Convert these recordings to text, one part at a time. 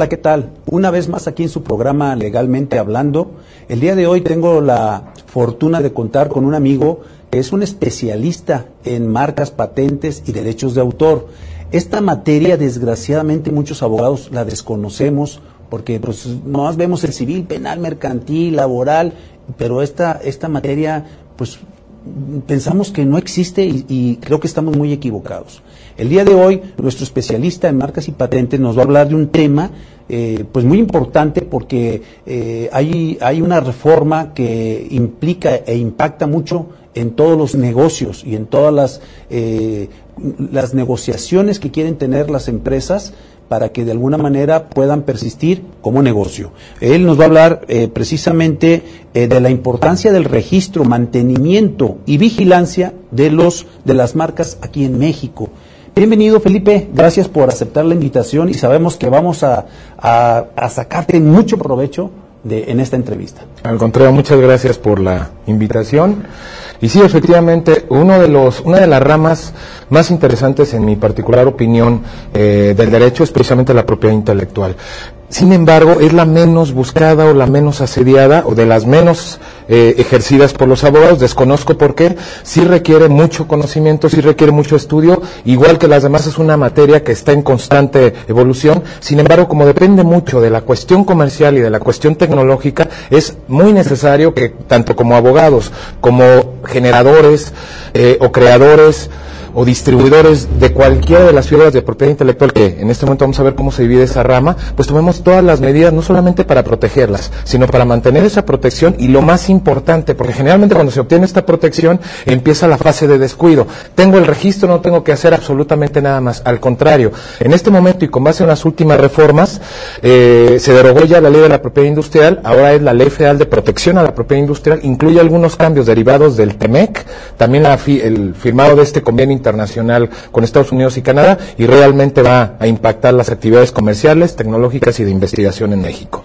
Hola, ¿qué tal? Una vez más aquí en su programa Legalmente Hablando. El día de hoy tengo la fortuna de contar con un amigo que es un especialista en marcas, patentes y derechos de autor. Esta materia, desgraciadamente, muchos abogados la desconocemos porque pues más vemos el civil, penal, mercantil, laboral, pero esta, esta materia, pues pensamos que no existe y, creo que estamos muy equivocados. El día de hoy, nuestro especialista en marcas y patentes nos va a hablar de un tema eh, pues muy importante porque eh, hay, hay una reforma que implica e impacta mucho en todos los negocios y en todas las, eh, las negociaciones que quieren tener las empresas para que de alguna manera puedan persistir como negocio. Él nos va a hablar eh, precisamente eh, de la importancia del registro, mantenimiento y vigilancia de los de las marcas aquí en México. Bienvenido Felipe, gracias por aceptar la invitación y sabemos que vamos a, a, sacarte mucho provecho de, en esta entrevista. Al contrario, muchas gracias por la invitación. Y sí, efectivamente, uno de los, una de las ramas más interesantes, en mi particular opinión, eh, del derecho es precisamente la propiedad intelectual. Sin embargo, es la menos buscada o la menos asediada o de las menos eh, ejercidas por los abogados. Desconozco por qué. Sí requiere mucho conocimiento, sí requiere mucho estudio. Igual que las demás es una materia que está en constante evolución. Sin embargo, como depende mucho de la cuestión comercial y de la cuestión tecnológica, es muy necesario que tanto como abogados como generadores eh, o creadores o distribuidores de cualquiera de las figuras de propiedad intelectual, que en este momento vamos a ver cómo se divide esa rama, pues tomemos todas las medidas, no solamente para protegerlas, sino para mantener esa protección y lo más importante, porque generalmente cuando se obtiene esta protección empieza la fase de descuido. Tengo el registro, no tengo que hacer absolutamente nada más. Al contrario, en este momento y con base en las últimas reformas, eh, se derogó ya la ley de la propiedad industrial, ahora es la ley federal de protección a la propiedad industrial, incluye algunos cambios derivados del TEMEC, también la fi el firmado de este convenio internacional con Estados Unidos y Canadá y realmente va a impactar las actividades comerciales, tecnológicas y de investigación en México.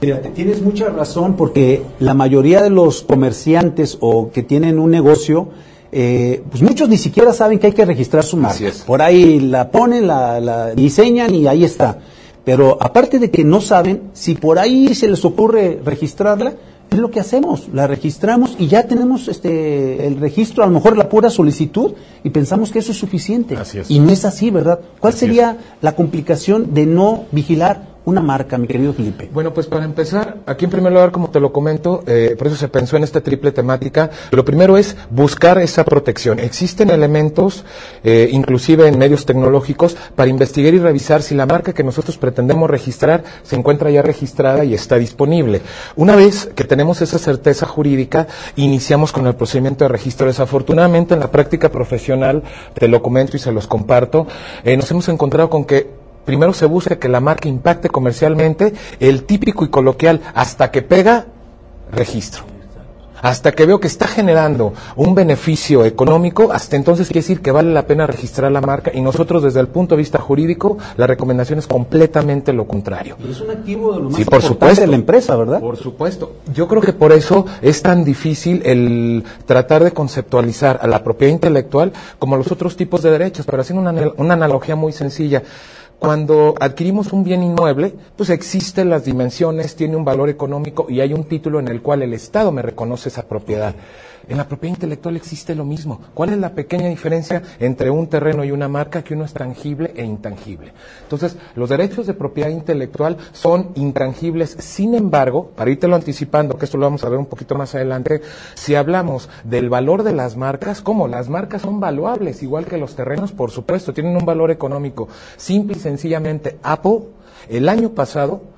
Fíjate, tienes mucha razón porque la mayoría de los comerciantes o que tienen un negocio, eh, pues muchos ni siquiera saben que hay que registrar su marca. Por ahí la ponen, la, la diseñan y ahí está. Pero aparte de que no saben, si por ahí se les ocurre registrarla, es lo que hacemos, la registramos y ya tenemos este el registro, a lo mejor la pura solicitud y pensamos que eso es suficiente. Es. Y no es así, ¿verdad? ¿Cuál así sería es. la complicación de no vigilar una marca, mi querido Felipe? Bueno, pues para empezar, aquí en primer lugar, como te lo comento, eh, por eso se pensó en esta triple temática, lo primero es buscar esa protección. Existen elementos, eh, inclusive en medios tecnológicos, para investigar y revisar si la marca que nosotros pretendemos registrar se encuentra ya registrada y está disponible. Una vez que tenemos esa certeza jurídica, iniciamos con el procedimiento de registro. Desafortunadamente, en la práctica profesional, te lo comento y se los comparto, eh, nos hemos encontrado con que primero se busca que la marca impacte comercialmente, el típico y coloquial, hasta que pega, registro. Hasta que veo que está generando un beneficio económico, hasta entonces quiere decir que vale la pena registrar la marca y nosotros desde el punto de vista jurídico la recomendación es completamente lo contrario. Es un activo de lo más sí, por supuesto, de la empresa, ¿verdad? Por supuesto. Yo creo que por eso es tan difícil el tratar de conceptualizar a la propiedad intelectual como los otros tipos de derechos, pero haciendo una, una analogía muy sencilla cuando adquirimos un bien inmueble, pues existen las dimensiones, tiene un valor económico y hay un título en el cual el Estado me reconoce esa propiedad. En la propiedad intelectual existe lo mismo. ¿Cuál es la pequeña diferencia entre un terreno y una marca? Que uno es tangible e intangible. Entonces, los derechos de propiedad intelectual son intangibles. Sin embargo, para irte lo anticipando, que esto lo vamos a ver un poquito más adelante, si hablamos del valor de las marcas, ¿cómo? Las marcas son valuables, igual que los terrenos, por supuesto, tienen un valor económico. Simple y sencillamente, Apple, el año pasado,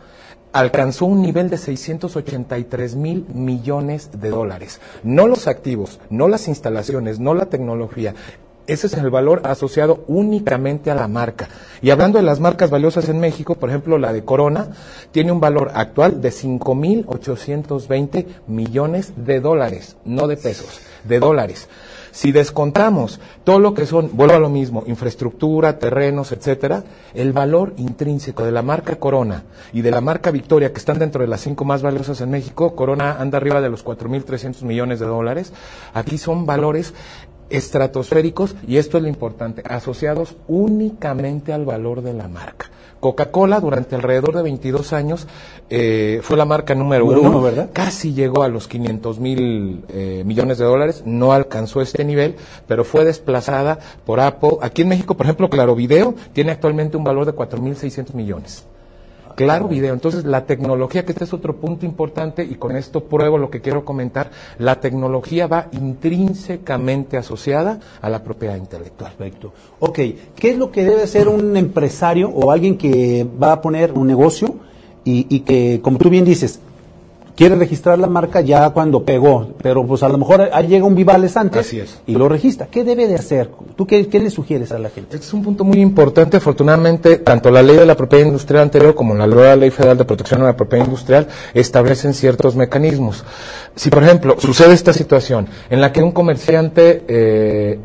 alcanzó un nivel de 683 mil millones de dólares. No los activos, no las instalaciones, no la tecnología. Ese es el valor asociado únicamente a la marca. Y hablando de las marcas valiosas en México, por ejemplo, la de Corona tiene un valor actual de 5.820 millones de dólares, no de pesos, de dólares. Si descontamos todo lo que son, vuelvo a lo mismo, infraestructura, terrenos, etcétera, el valor intrínseco de la marca Corona y de la marca Victoria, que están dentro de las cinco más valiosas en México, Corona anda arriba de los 4.300 millones de dólares, aquí son valores estratosféricos, y esto es lo importante, asociados únicamente al valor de la marca. Coca-Cola durante alrededor de 22 años eh, fue la marca número, uno, ¿verdad? Casi llegó a los 500 mil eh, millones de dólares, no alcanzó este nivel, pero fue desplazada por Apple. Aquí en México, por ejemplo, Claro Video tiene actualmente un valor de 4.600 millones. Claro video. Entonces, la tecnología, que este es otro punto importante, y con esto pruebo lo que quiero comentar, la tecnología va intrínsecamente asociada a la propiedad intelectual. Perfecto. Ok, ¿qué es lo que debe hacer un empresario o alguien que va a poner un negocio y, y que, como tú bien dices, quiere registrar la marca ya cuando pegó, pero pues a lo mejor ahí llega un Vivales antes Así es. y lo registra. ¿Qué debe de hacer? ¿Tú qué, qué le sugieres a la gente? Este es un punto muy importante. Afortunadamente, tanto la ley de la propiedad industrial anterior como la nueva ley federal de protección a la propiedad industrial establecen ciertos mecanismos. Si, por ejemplo, sucede esta situación en la que un comerciante eh,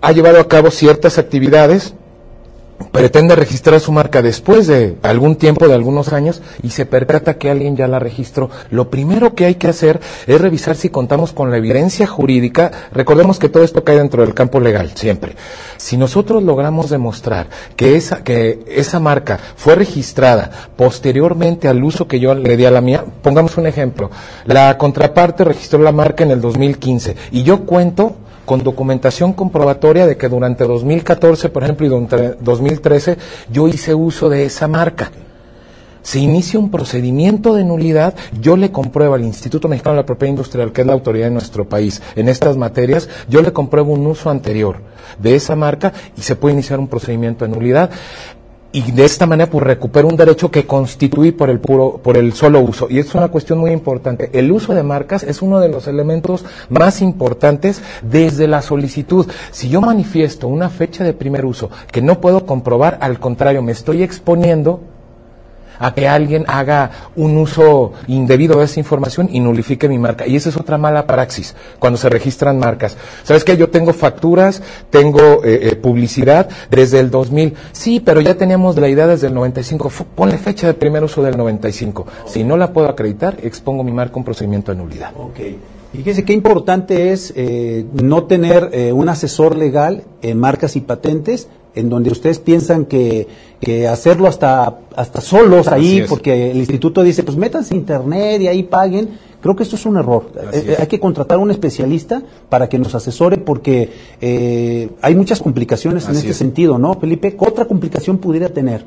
ha llevado a cabo ciertas actividades, pretende registrar su marca después de algún tiempo, de algunos años, y se percata que alguien ya la registró. Lo primero que hay que hacer es revisar si contamos con la evidencia jurídica. Recordemos que todo esto cae dentro del campo legal, siempre. Si nosotros logramos demostrar que esa, que esa marca fue registrada posteriormente al uso que yo le di a la mía, pongamos un ejemplo. La contraparte registró la marca en el 2015 y yo cuento con documentación comprobatoria de que durante 2014, por ejemplo, y durante 2013, yo hice uso de esa marca. Se inicia un procedimiento de nulidad, yo le compruebo al Instituto Mexicano de la Propiedad Industrial, que es la autoridad de nuestro país en estas materias, yo le compruebo un uso anterior de esa marca y se puede iniciar un procedimiento de nulidad y de esta manera pues recupero un derecho que constituí por el puro por el solo uso. Y es una cuestión muy importante. El uso de marcas es uno de los elementos más importantes desde la solicitud. Si yo manifiesto una fecha de primer uso que no puedo comprobar al contrario me estoy exponiendo a que alguien haga un uso indebido de esa información y nulifique mi marca. Y esa es otra mala praxis cuando se registran marcas. ¿Sabes qué? Yo tengo facturas, tengo eh, eh, publicidad desde el 2000. Sí, pero ya teníamos la idea desde el 95. Fu- Ponle fecha de primer uso del 95. Si no la puedo acreditar, expongo mi marca a un procedimiento de nulidad. Ok. Fíjese qué importante es eh, no tener eh, un asesor legal en marcas y patentes en donde ustedes piensan que, que hacerlo hasta, hasta solos ahí, porque el instituto dice, pues métanse a internet y ahí paguen. Creo que esto es un error. Eh, es. hay que contratar a un especialista para que nos asesore porque eh, hay muchas complicaciones en este es. sentido, ¿no, Felipe? ¿Qué otra complicación pudiera tener?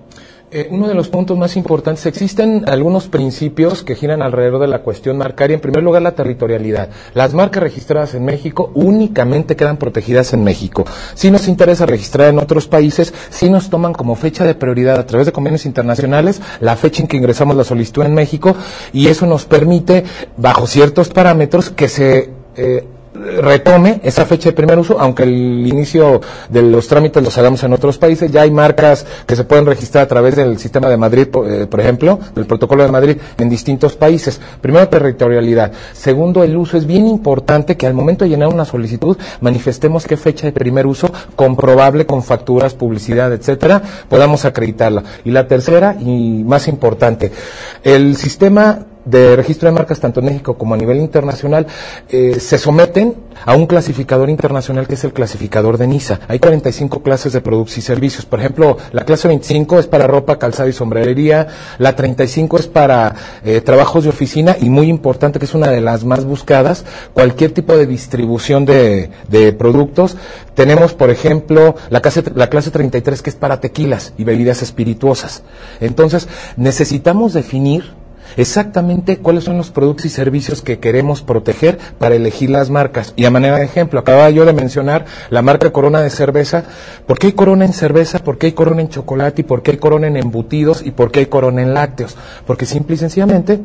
Eh, uno de los puntos más importantes, existen algunos principios que giran alrededor de la cuestión marcaria. En primer lugar, la territorialidad. Las marcas registradas en México únicamente quedan protegidas en México. Si nos interesa registrar en otros países, si nos toman como fecha de prioridad a través de convenios internacionales la fecha en que ingresamos la solicitud en México y eso nos permite, bajo ciertos parámetros, que se... eh, retome esa fecha de primer uso, aunque el inicio de los trámites los hagamos en otros países, ya hay marcas que se pueden registrar a través del sistema de Madrid, po- eh, por ejemplo, del protocolo de Madrid en distintos países. Primero, territorialidad. Segundo, el uso. Es bien importante que al momento de llenar una solicitud manifestemos qué fecha de primer uso comprobable con facturas, publicidad, etcétera, podamos acreditarla. Y la tercera y más importante, el sistema de registro de marcas tanto en México como a nivel internacional eh, se someten a un clasificador internacional que es el clasificador de NISA. Hay 45 clases de productos y servicios. Por ejemplo, la clase 25 es para ropa, calzado y sombrerería, la 35 es para eh, trabajos de oficina y muy importante que es una de las más buscadas, cualquier tipo de distribución de, de productos. Tenemos, por ejemplo, la clase, la clase 33 que es para tequilas y bebidas espirituosas. Entonces, necesitamos definir exactamente cuáles son los productos y servicios que queremos proteger para elegir las marcas. Y a manera de ejemplo, acababa yo de mencionar la marca Corona de cerveza. ¿Por qué hay Corona en cerveza? ¿Por qué hay Corona en chocolate? ¿Y por qué hay Corona en embutidos? ¿Y por qué hay Corona en lácteos? Porque simple y sencillamente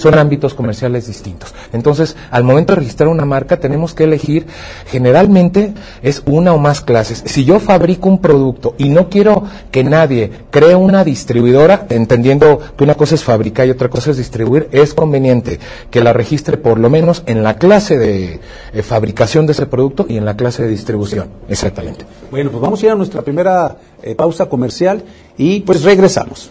son ámbitos comerciales distintos. Entonces, al momento de registrar una marca, tenemos que elegir, generalmente es una o más clases. Si yo fabrico un producto y no quiero que nadie cree una distribuidora, entendiendo que una cosa es fabricar y otra cosa es distribuir, es conveniente que la registre por lo menos en la clase de eh, fabricación de ese producto y en la clase de distribución. Exactamente. Bueno, pues vamos a ir a nuestra primera eh, pausa comercial y pues regresamos.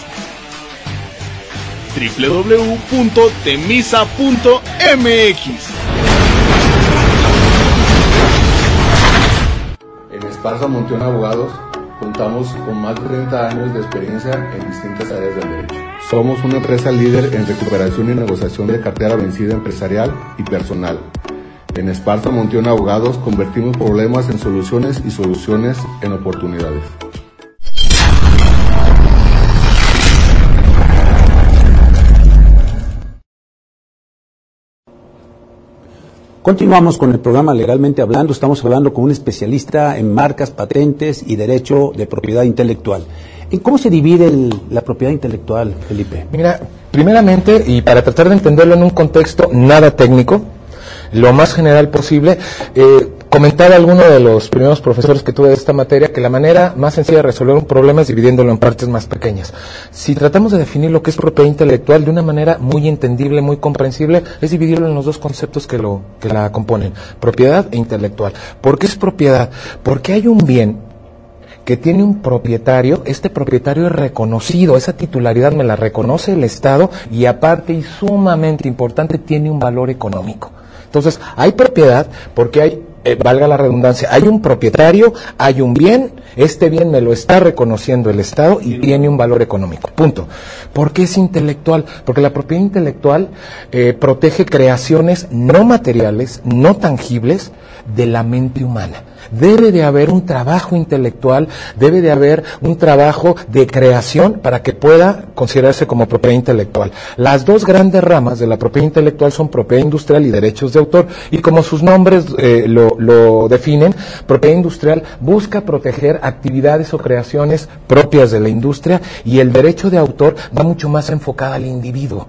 www.temisa.mx En Esparza Monteón Abogados contamos con más de 30 años de experiencia en distintas áreas del derecho. Somos una empresa líder en recuperación y negociación de cartera vencida empresarial y personal. En Esparza Monteón Abogados convertimos problemas en soluciones y soluciones en oportunidades. Continuamos con el programa Legalmente Hablando. Estamos hablando con un especialista en marcas, patentes y derecho de propiedad intelectual. ¿En cómo se divide la propiedad intelectual, Felipe? Mira, primeramente, y para tratar de entenderlo en un contexto nada técnico, lo más general posible, eh, comentaba alguno de los primeros profesores que tuve de esta materia que la manera más sencilla de resolver un problema es dividiéndolo en partes más pequeñas. Si tratamos de definir lo que es propiedad intelectual de una manera muy entendible, muy comprensible, es dividirlo en los dos conceptos que, lo, que la componen, propiedad e intelectual. ¿Por qué es propiedad? Porque hay un bien que tiene un propietario, este propietario es reconocido, esa titularidad me la reconoce el Estado y aparte y sumamente importante tiene un valor económico. Entonces, hay propiedad porque hay, eh, valga la redundancia, hay un propietario, hay un bien, este bien me lo está reconociendo el Estado y tiene un valor económico. Punto. ¿Por qué es intelectual? Porque la propiedad intelectual eh, protege creaciones no materiales, no tangibles de la mente humana. Debe de haber un trabajo intelectual, debe de haber un trabajo de creación para que pueda considerarse como propiedad intelectual. Las dos grandes ramas de la propiedad intelectual son propiedad industrial y derechos de autor. Y como sus nombres eh, lo, definen, propiedad industrial busca proteger actividades o creaciones propias de la industria y el derecho de autor va mucho más enfocado al individuo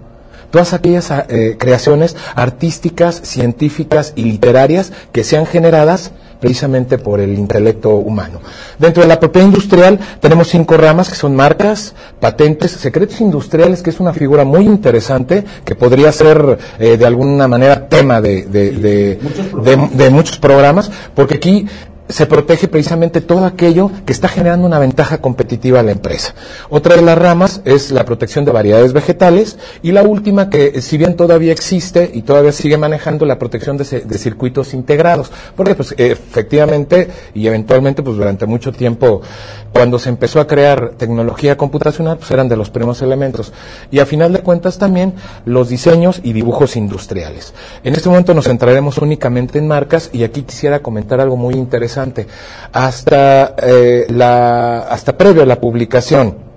todas aquellas eh, creaciones artísticas, científicas y literarias que sean generadas precisamente por el intelecto humano. Dentro de la propiedad industrial tenemos cinco ramas que son marcas, patentes, secretos industriales, que es una figura muy interesante que podría ser eh, de alguna manera tema de, de, de, de, de muchos programas, porque aquí se protege precisamente todo aquello que está generando una ventaja competitiva a la empresa. Otra de las ramas es la protección de variedades vegetales y la última que si bien todavía existe y todavía sigue manejando la protección de, de circuitos integrados, porque pues efectivamente y eventualmente pues durante mucho tiempo cuando se empezó a crear tecnología computacional pues eran de los primeros elementos y a final de cuentas también los diseños y dibujos industriales. En este momento nos centraremos únicamente en marcas y aquí quisiera comentar algo muy interesante hasta, eh, la, hasta previo a la publicación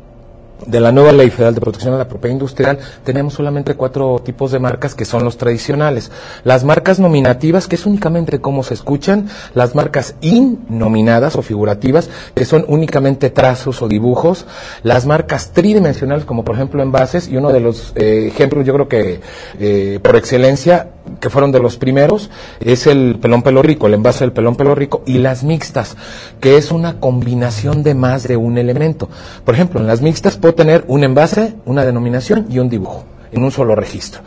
de la nueva Ley Federal de Protección a la Propiedad Industrial, tenemos solamente cuatro tipos de marcas que son los tradicionales. Las marcas nominativas, que es únicamente cómo se escuchan, las marcas innominadas o figurativas, que son únicamente trazos o dibujos, las marcas tridimensionales, como por ejemplo envases, y uno de los eh, ejemplos, yo creo que eh, por excelencia, que fueron de los primeros, es el pelón pelo rico, el envase del pelón pelo rico, y las mixtas, que es una combinación de más de un elemento. Por ejemplo, en las mixtas puedo tener un envase, una denominación y un dibujo en un solo registro.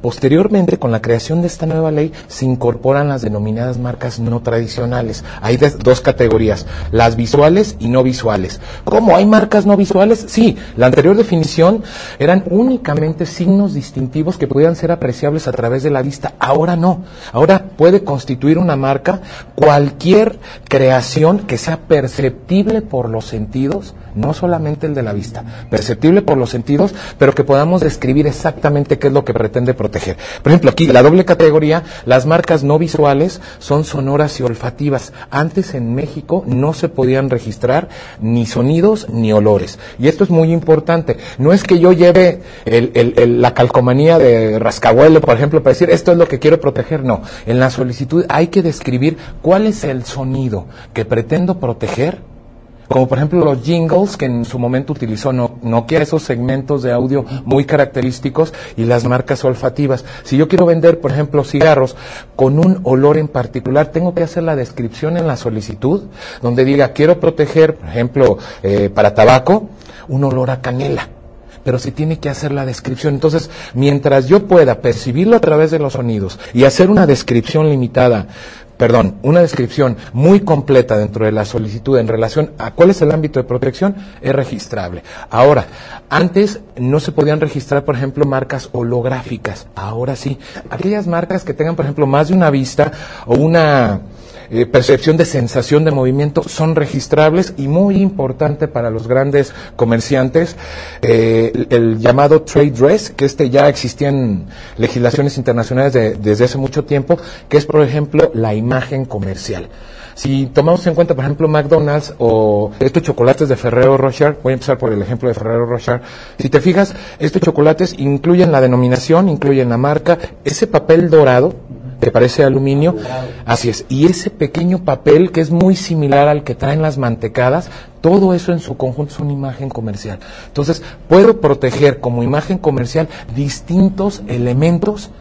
Posteriormente, con la creación de esta nueva ley, se incorporan las denominadas marcas no tradicionales. Hay dos categorías, las visuales y no visuales. ¿Cómo hay marcas no visuales? Sí, la anterior definición eran únicamente signos distintivos que podían ser apreciables a través de la vista. Ahora no. Ahora puede constituir una marca cualquier creación que sea perceptible por los sentidos, no solamente el de la vista, perceptible por los sentidos, pero que podamos describir exactamente qué es lo que pretende proteger. Por ejemplo, aquí la doble categoría, las marcas no visuales son sonoras y olfativas. Antes en México no se podían registrar ni sonidos ni olores. Y esto es muy importante. No es que yo lleve el, la calcomanía de rascahuele, por ejemplo, para decir esto es lo que quiero proteger. No. En la solicitud hay que describir cuál es el sonido que pretendo proteger como por ejemplo los jingles que en su momento utilizó Nokia, esos segmentos de audio muy característicos y las marcas olfativas. Si yo quiero vender, por ejemplo, cigarros con un olor en particular, tengo que hacer la descripción en la solicitud, donde diga, quiero proteger, por ejemplo, eh, para tabaco, un olor a canela pero se tiene que hacer la descripción. Entonces, mientras yo pueda percibirlo a través de los sonidos y hacer una descripción limitada perdón, una descripción muy completa dentro de la solicitud en relación a cuál es el ámbito de protección, es registrable. Ahora, antes no se podían registrar, por ejemplo, marcas holográficas. Ahora sí. Aquellas marcas que tengan, por ejemplo, más de una vista o una eh, percepción de sensación de movimiento son registrables y muy importante para los grandes comerciantes eh, el, llamado trade dress, que este ya existía en legislaciones internacionales desde hace mucho tiempo, que es por ejemplo la imagen comercial. Si tomamos en cuenta, por ejemplo, McDonald's o estos chocolates de Ferrero Rocher, voy a empezar por el ejemplo de Ferrero Rocher, si te fijas, estos chocolates incluyen la denominación, incluyen la marca, ese papel dorado ¿Te parece aluminio? Así es. Y ese pequeño papel que es muy similar al que traen las mantecadas, todo eso en su conjunto es una imagen comercial. Entonces, puedo proteger como imagen comercial distintos elementos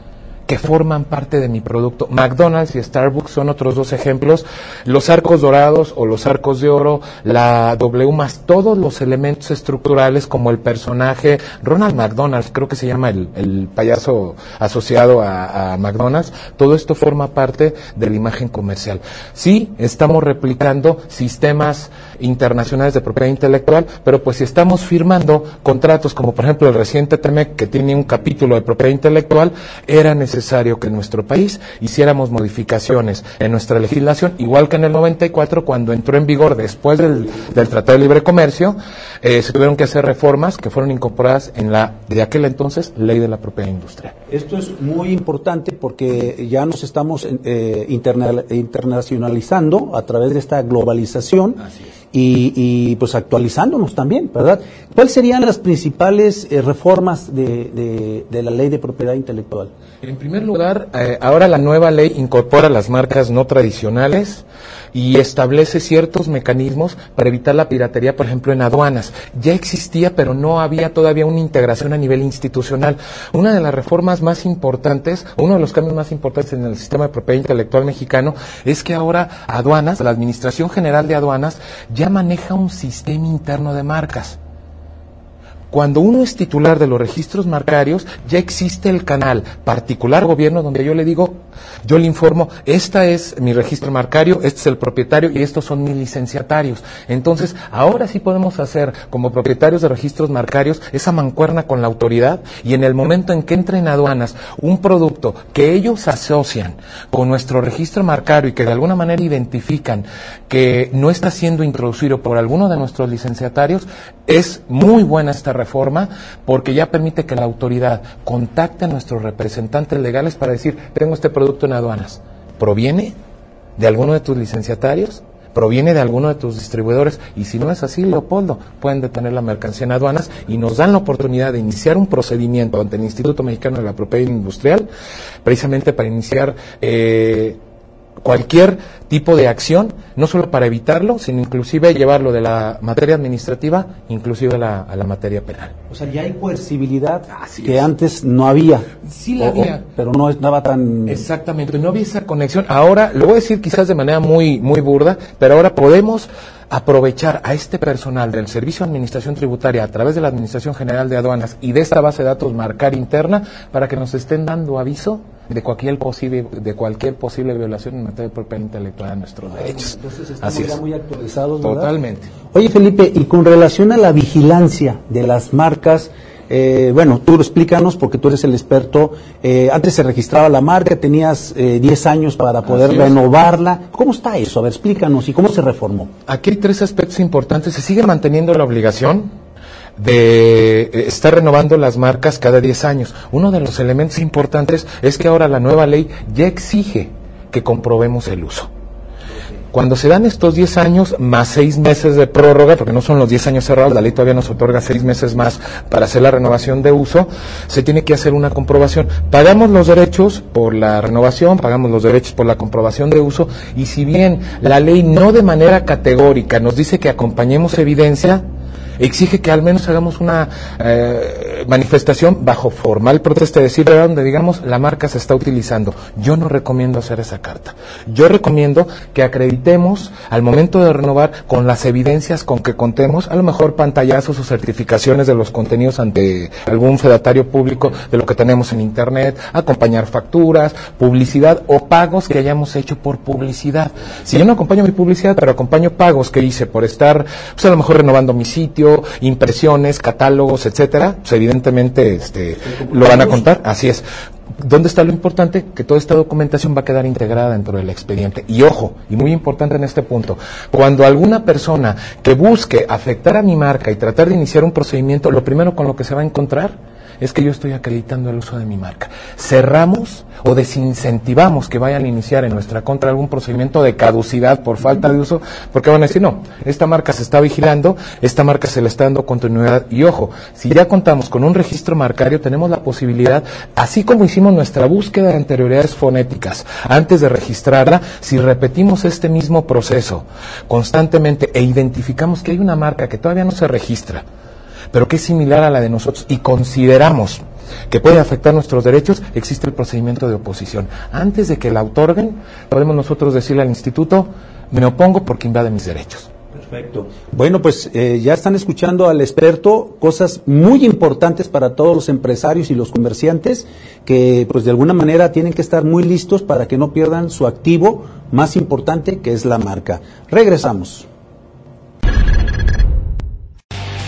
que forman parte de mi producto. McDonald's y Starbucks son otros dos ejemplos. Los arcos dorados o los arcos de oro, la W más todos los elementos estructurales como el personaje, Ronald McDonald, creo que se llama el, payaso asociado a, a, McDonald's, todo esto forma parte de la imagen comercial. Sí, estamos replicando sistemas internacionales de propiedad intelectual, pero pues si estamos firmando contratos como por ejemplo el reciente TEMEC que tiene un capítulo de propiedad intelectual, era necesario necesario que en nuestro país hiciéramos modificaciones en nuestra legislación, igual que en el 94, cuando entró en vigor después del, Tratado de Libre Comercio, eh, se tuvieron que hacer reformas que fueron incorporadas en la, de aquel entonces, Ley de la Propiedad Industrial. Esto es muy importante porque ya nos estamos eh, internacionalizando a través de esta globalización. Y, pues actualizándonos también, ¿verdad? ¿Cuáles serían las principales eh, reformas de, de, la ley de propiedad intelectual? En primer lugar, eh, ahora la nueva ley incorpora las marcas no tradicionales y establece ciertos mecanismos para evitar la piratería, por ejemplo, en aduanas. Ya existía, pero no había todavía una integración a nivel institucional. Una de las reformas más importantes, uno de los cambios más importantes en el sistema de propiedad intelectual mexicano, es que ahora aduanas, la Administración General de Aduanas, ya maneja un sistema interno de marcas. Cuando uno es titular de los registros marcarios, ya existe el canal particular gobierno donde yo le digo, yo le informo, esta es mi registro marcario, este es el propietario y estos son mis licenciatarios. Entonces, ahora sí podemos hacer como propietarios de registros marcarios esa mancuerna con la autoridad y en el momento en que entre en aduanas un producto que ellos asocian con nuestro registro marcario y que de alguna manera identifican que no está siendo introducido por alguno de nuestros licenciatarios, es muy buena esta reforma porque ya permite que la autoridad contacte a nuestros representantes legales para decir, tengo este producto en aduanas. ¿Proviene de alguno de tus licenciatarios? ¿Proviene de alguno de tus distribuidores? Y si no es así, Leopoldo, pueden detener la mercancía en aduanas y nos dan la oportunidad de iniciar un procedimiento ante el Instituto Mexicano de la Propiedad Industrial, precisamente para iniciar eh, cualquier tipo de acción, no solo para evitarlo, sino inclusive llevarlo de la materia administrativa, inclusive a la, a la materia penal. O sea, ya hay coercibilidad que antes no había. Sí la había. pero no estaba tan... Exactamente, no había esa conexión. Ahora, lo voy a decir quizás de manera muy, muy burda, pero ahora podemos aprovechar a este personal del Servicio de Administración Tributaria a través de la Administración General de Aduanas y de esta base de datos marcar interna para que nos estén dando aviso de cualquier posible, de cualquier posible violación en materia de propiedad intelectual de nuestros derechos. Entonces estamos Así ya muy actualizados, ¿verdad? Totalmente. Oye, Felipe, y con relación a la vigilancia de las marcas, eh, bueno, tú explícanos porque tú eres el experto. Eh, antes se registraba la marca, tenías eh, 10 años para poder renovarla. ¿Cómo está eso? A ver, explícanos y cómo se reformó. Aquí hay tres aspectos importantes. Se sigue manteniendo la obligación de eh, estar renovando las marcas cada 10 años. Uno de los elementos importantes es que ahora la nueva ley ya exige que comprobemos el uso. Cuando se dan estos 10 años más 6 meses de prórroga, porque no son los 10 años cerrados, la ley todavía nos otorga 6 meses más para hacer la renovación de uso, se tiene que hacer una comprobación. Pagamos los derechos por la renovación, pagamos los derechos por la comprobación de uso, y si bien la ley no de manera categórica nos dice que acompañemos evidencia, exige que al menos hagamos una eh, manifestación bajo formal protesta, de decir, donde digamos la marca se está utilizando. Yo no recomiendo hacer esa carta. Yo recomiendo que acreditemos al momento de renovar con las evidencias con que contemos, a lo mejor pantallazos o certificaciones de los contenidos ante algún fedatario público de lo que tenemos en Internet, acompañar facturas, publicidad o pagos que hayamos hecho por publicidad. Si yo no acompaño mi publicidad, pero acompaño pagos que hice por estar, pues a lo mejor renovando mi sitio, impresiones, catálogos, etcétera, pues evidentemente este, lo van a contar, así es. ¿Dónde está lo importante? Que toda esta documentación va a quedar integrada dentro del expediente. Y ojo, y muy importante en este punto, cuando alguna persona que busque afectar a mi marca y tratar de iniciar un procedimiento, lo primero con lo que se va a encontrar es que yo estoy acreditando el uso de mi marca. Cerramos o desincentivamos que vayan a iniciar en nuestra contra algún procedimiento de caducidad por falta de uso, porque van a decir, no, esta marca se está vigilando, esta marca se le está dando continuidad. Y ojo, si ya contamos con un registro marcario, tenemos la posibilidad, así como hicimos nuestra búsqueda de anterioridades fonéticas antes de registrarla, si repetimos este mismo proceso constantemente e identificamos que hay una marca que todavía no se registra, pero que es similar a la de nosotros y consideramos que puede afectar nuestros derechos, existe el procedimiento de oposición. Antes de que la otorguen, podemos nosotros decirle al instituto, me opongo porque invade mis derechos. Perfecto. Bueno, pues eh, ya están escuchando al experto cosas muy importantes para todos los empresarios y los comerciantes que pues de alguna manera tienen que estar muy listos para que no pierdan su activo más importante que es la marca. Regresamos.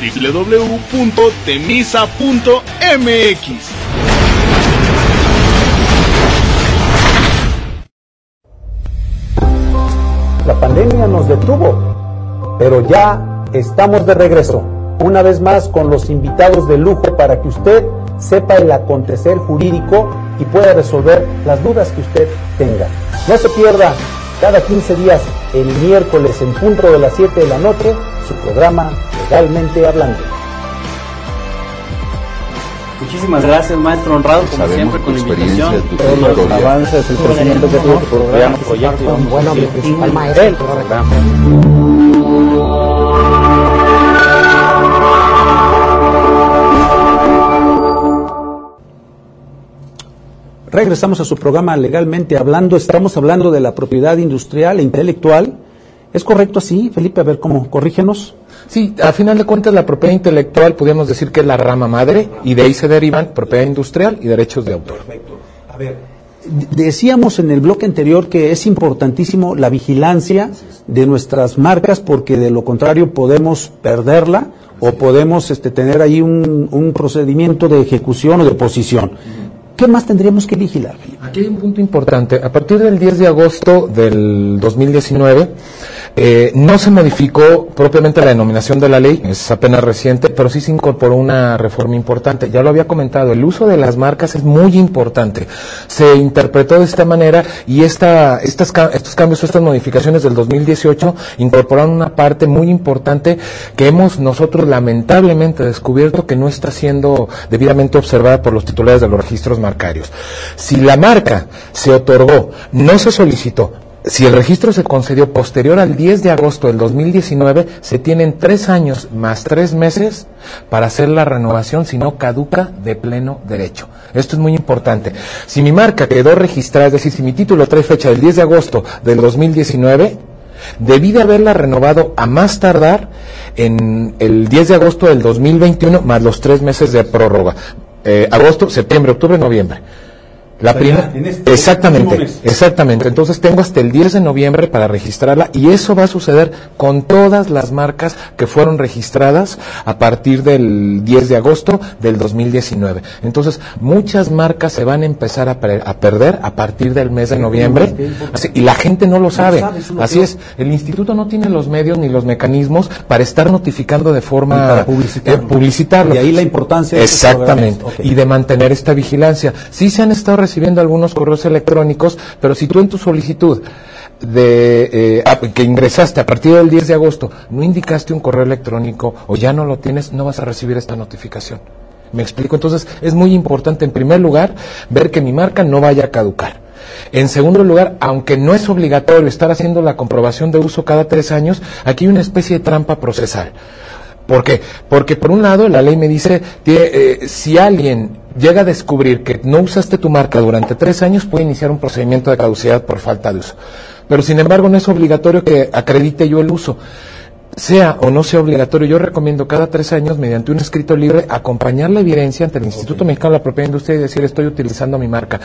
www.temisa.mx. La pandemia nos detuvo, pero ya estamos de regreso, una vez más con los invitados de lujo para que usted sepa el acontecer jurídico y pueda resolver las dudas que usted tenga. No se pierda cada 15 días, el miércoles en punto de las 7 de la noche, su programa Legalmente Hablando. Muchísimas gracias, maestro honrado, como Sabemos siempre, con la invitación. Todos los avances, el crecimiento que tuvo tu programa, proyecto, Bueno, sí, principal el- maestro. el programa. Regresamos a su programa Legalmente Hablando. Estamos hablando de la propiedad industrial e intelectual. ¿Es correcto así, Felipe? A ver, ¿cómo? Corrígenos. Sí, a final de cuentas la propiedad intelectual podríamos decir que es la rama madre y de ahí se derivan propiedad industrial y derechos de autor. A ver, decíamos en el bloque anterior que es importantísimo la vigilancia de nuestras marcas porque de lo contrario podemos perderla o podemos este, tener ahí un, un procedimiento de ejecución o de oposición. ¿Qué más tendríamos que vigilar? Aquí hay un punto importante. A partir del 10 de agosto del 2019, eh, no se modificó propiamente la denominación de la ley, es apenas reciente, pero sí se incorporó una reforma importante. Ya lo había comentado, el uso de las marcas es muy importante. Se interpretó de esta manera y esta, estas, estos cambios, estas modificaciones del 2018 incorporaron una parte muy importante que hemos nosotros lamentablemente descubierto que no está siendo debidamente observada por los titulares de los registros marcarios. Si la marca se otorgó, no se solicitó, si el registro se concedió posterior al 10 de agosto del 2019, se tienen tres años más tres meses para hacer la renovación, si no caduca de pleno derecho. Esto es muy importante. Si mi marca quedó registrada, es decir, si mi título trae fecha del 10 de agosto del 2019, debí de haberla renovado a más tardar en el 10 de agosto del 2021, más los tres meses de prórroga. Eh, agosto, septiembre, octubre, noviembre. La primera, este exactamente, mes. exactamente. Entonces tengo hasta el 10 de noviembre para registrarla y eso va a suceder con todas las marcas que fueron registradas a partir del 10 de agosto del 2019. Entonces muchas marcas se van a empezar a, pre- a perder a partir del mes de noviembre Así- y la gente no lo sabe. Así es. El instituto no tiene los medios ni los mecanismos para estar notificando de forma para publicitarlo. eh, publicitarlo. Y ahí la importancia Exactamente. Y de mantener esta vigilancia. Sí se han estado recibiendo algunos correos electrónicos, pero si tú en tu solicitud de eh, ah, que ingresaste a partir del 10 de agosto no indicaste un correo electrónico o ya no lo tienes, no vas a recibir esta notificación. ¿Me explico? Entonces es muy importante, en primer lugar, ver que mi marca no vaya a caducar. En segundo lugar, aunque no es obligatorio estar haciendo la comprobación de uso cada tres años, aquí hay una especie de trampa procesal. ¿Por qué? Porque por un lado la ley me dice eh, si alguien llega a descubrir que no usaste tu marca durante tres años, puede iniciar un procedimiento de caducidad por falta de uso. Pero sin embargo no es obligatorio que acredite yo el uso. Sea o no sea obligatorio, yo recomiendo cada tres años, mediante un escrito libre, acompañar la evidencia ante el Instituto Mexicano de la Propiedad Industrial y decir estoy utilizando mi marca.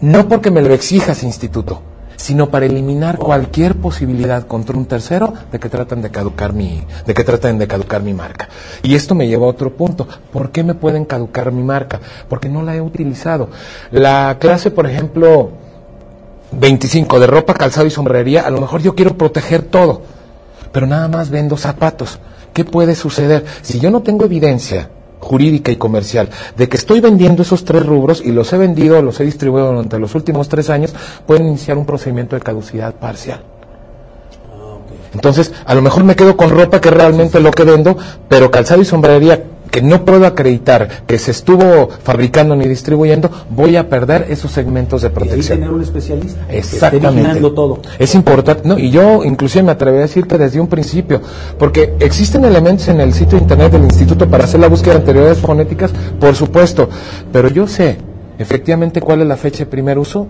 No porque me lo exijas, instituto, sino para eliminar cualquier posibilidad contra un tercero de que tratan de caducar mi, de que traten de caducar mi marca. Y esto me lleva a otro punto. ¿Por qué me pueden caducar mi marca? Porque no la he utilizado. La clase, por ejemplo, 25 de ropa, calzado y sombrería, a lo mejor yo quiero proteger todo, pero nada más vendo zapatos. ¿Qué puede suceder? Si yo no tengo evidencia jurídica y comercial de que estoy vendiendo esos tres rubros y los he vendido, los he distribuido durante los últimos tres años, pueden iniciar un procedimiento de caducidad parcial. Entonces, a lo mejor me quedo con ropa que realmente lo que vendo, pero calzado y sombrería que no puedo acreditar que se estuvo fabricando ni distribuyendo, voy a perder esos segmentos de Y protección. tener un especialista que esté Exactamente. todo. Es importante, no, y yo inclusive me atrevería a decir que desde un principio, porque existen elementos en el sitio de internet del instituto para hacer la búsqueda de anterioridades fonéticas, por supuesto, pero yo sé efectivamente cuál es la fecha de primer uso,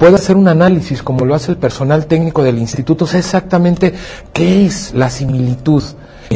puedo hacer un análisis como lo hace el personal técnico del instituto, sé exactamente qué es la similitud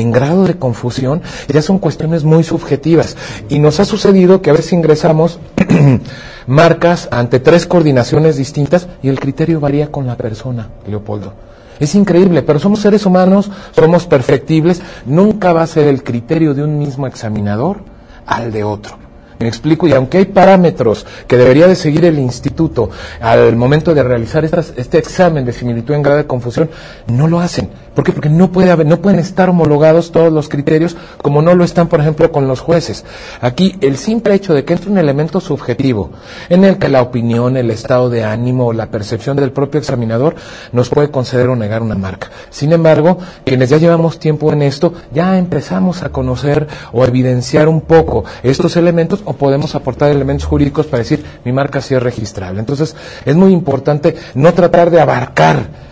en grado de confusión, ya son cuestiones muy subjetivas. Y nos ha sucedido que a veces ingresamos marcas ante tres coordinaciones distintas y el criterio varía con la persona, Leopoldo. Es increíble, pero somos seres humanos, somos perfectibles, nunca va a ser el criterio de un mismo examinador al de otro. Me explico, y aunque hay parámetros que debería de seguir el instituto al momento de realizar estas- este examen de similitud en grado de confusión, no lo hacen. ¿Por qué? Porque no, puede haber, no pueden estar homologados todos los criterios como no lo están, por ejemplo, con los jueces. Aquí, el simple hecho de que entre un elemento subjetivo en el que la opinión, el estado de ánimo o la percepción del propio examinador nos puede conceder o negar una marca. Sin embargo, quienes ya llevamos tiempo en esto, ya empezamos a conocer o evidenciar un poco estos elementos o podemos aportar elementos jurídicos para decir mi marca sí es registrable. Entonces, es muy importante no tratar de abarcar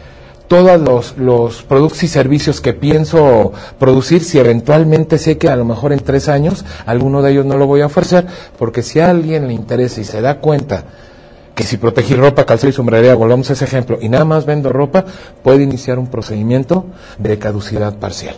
todos los, productos y servicios que pienso producir si eventualmente sé que a lo mejor en tres años alguno de ellos no lo voy a ofrecer, porque si a alguien le interesa y se da cuenta que si protegí ropa, calzado y sombrería, volvamos a ese ejemplo, y nada más vendo ropa, puede iniciar un procedimiento de caducidad parcial.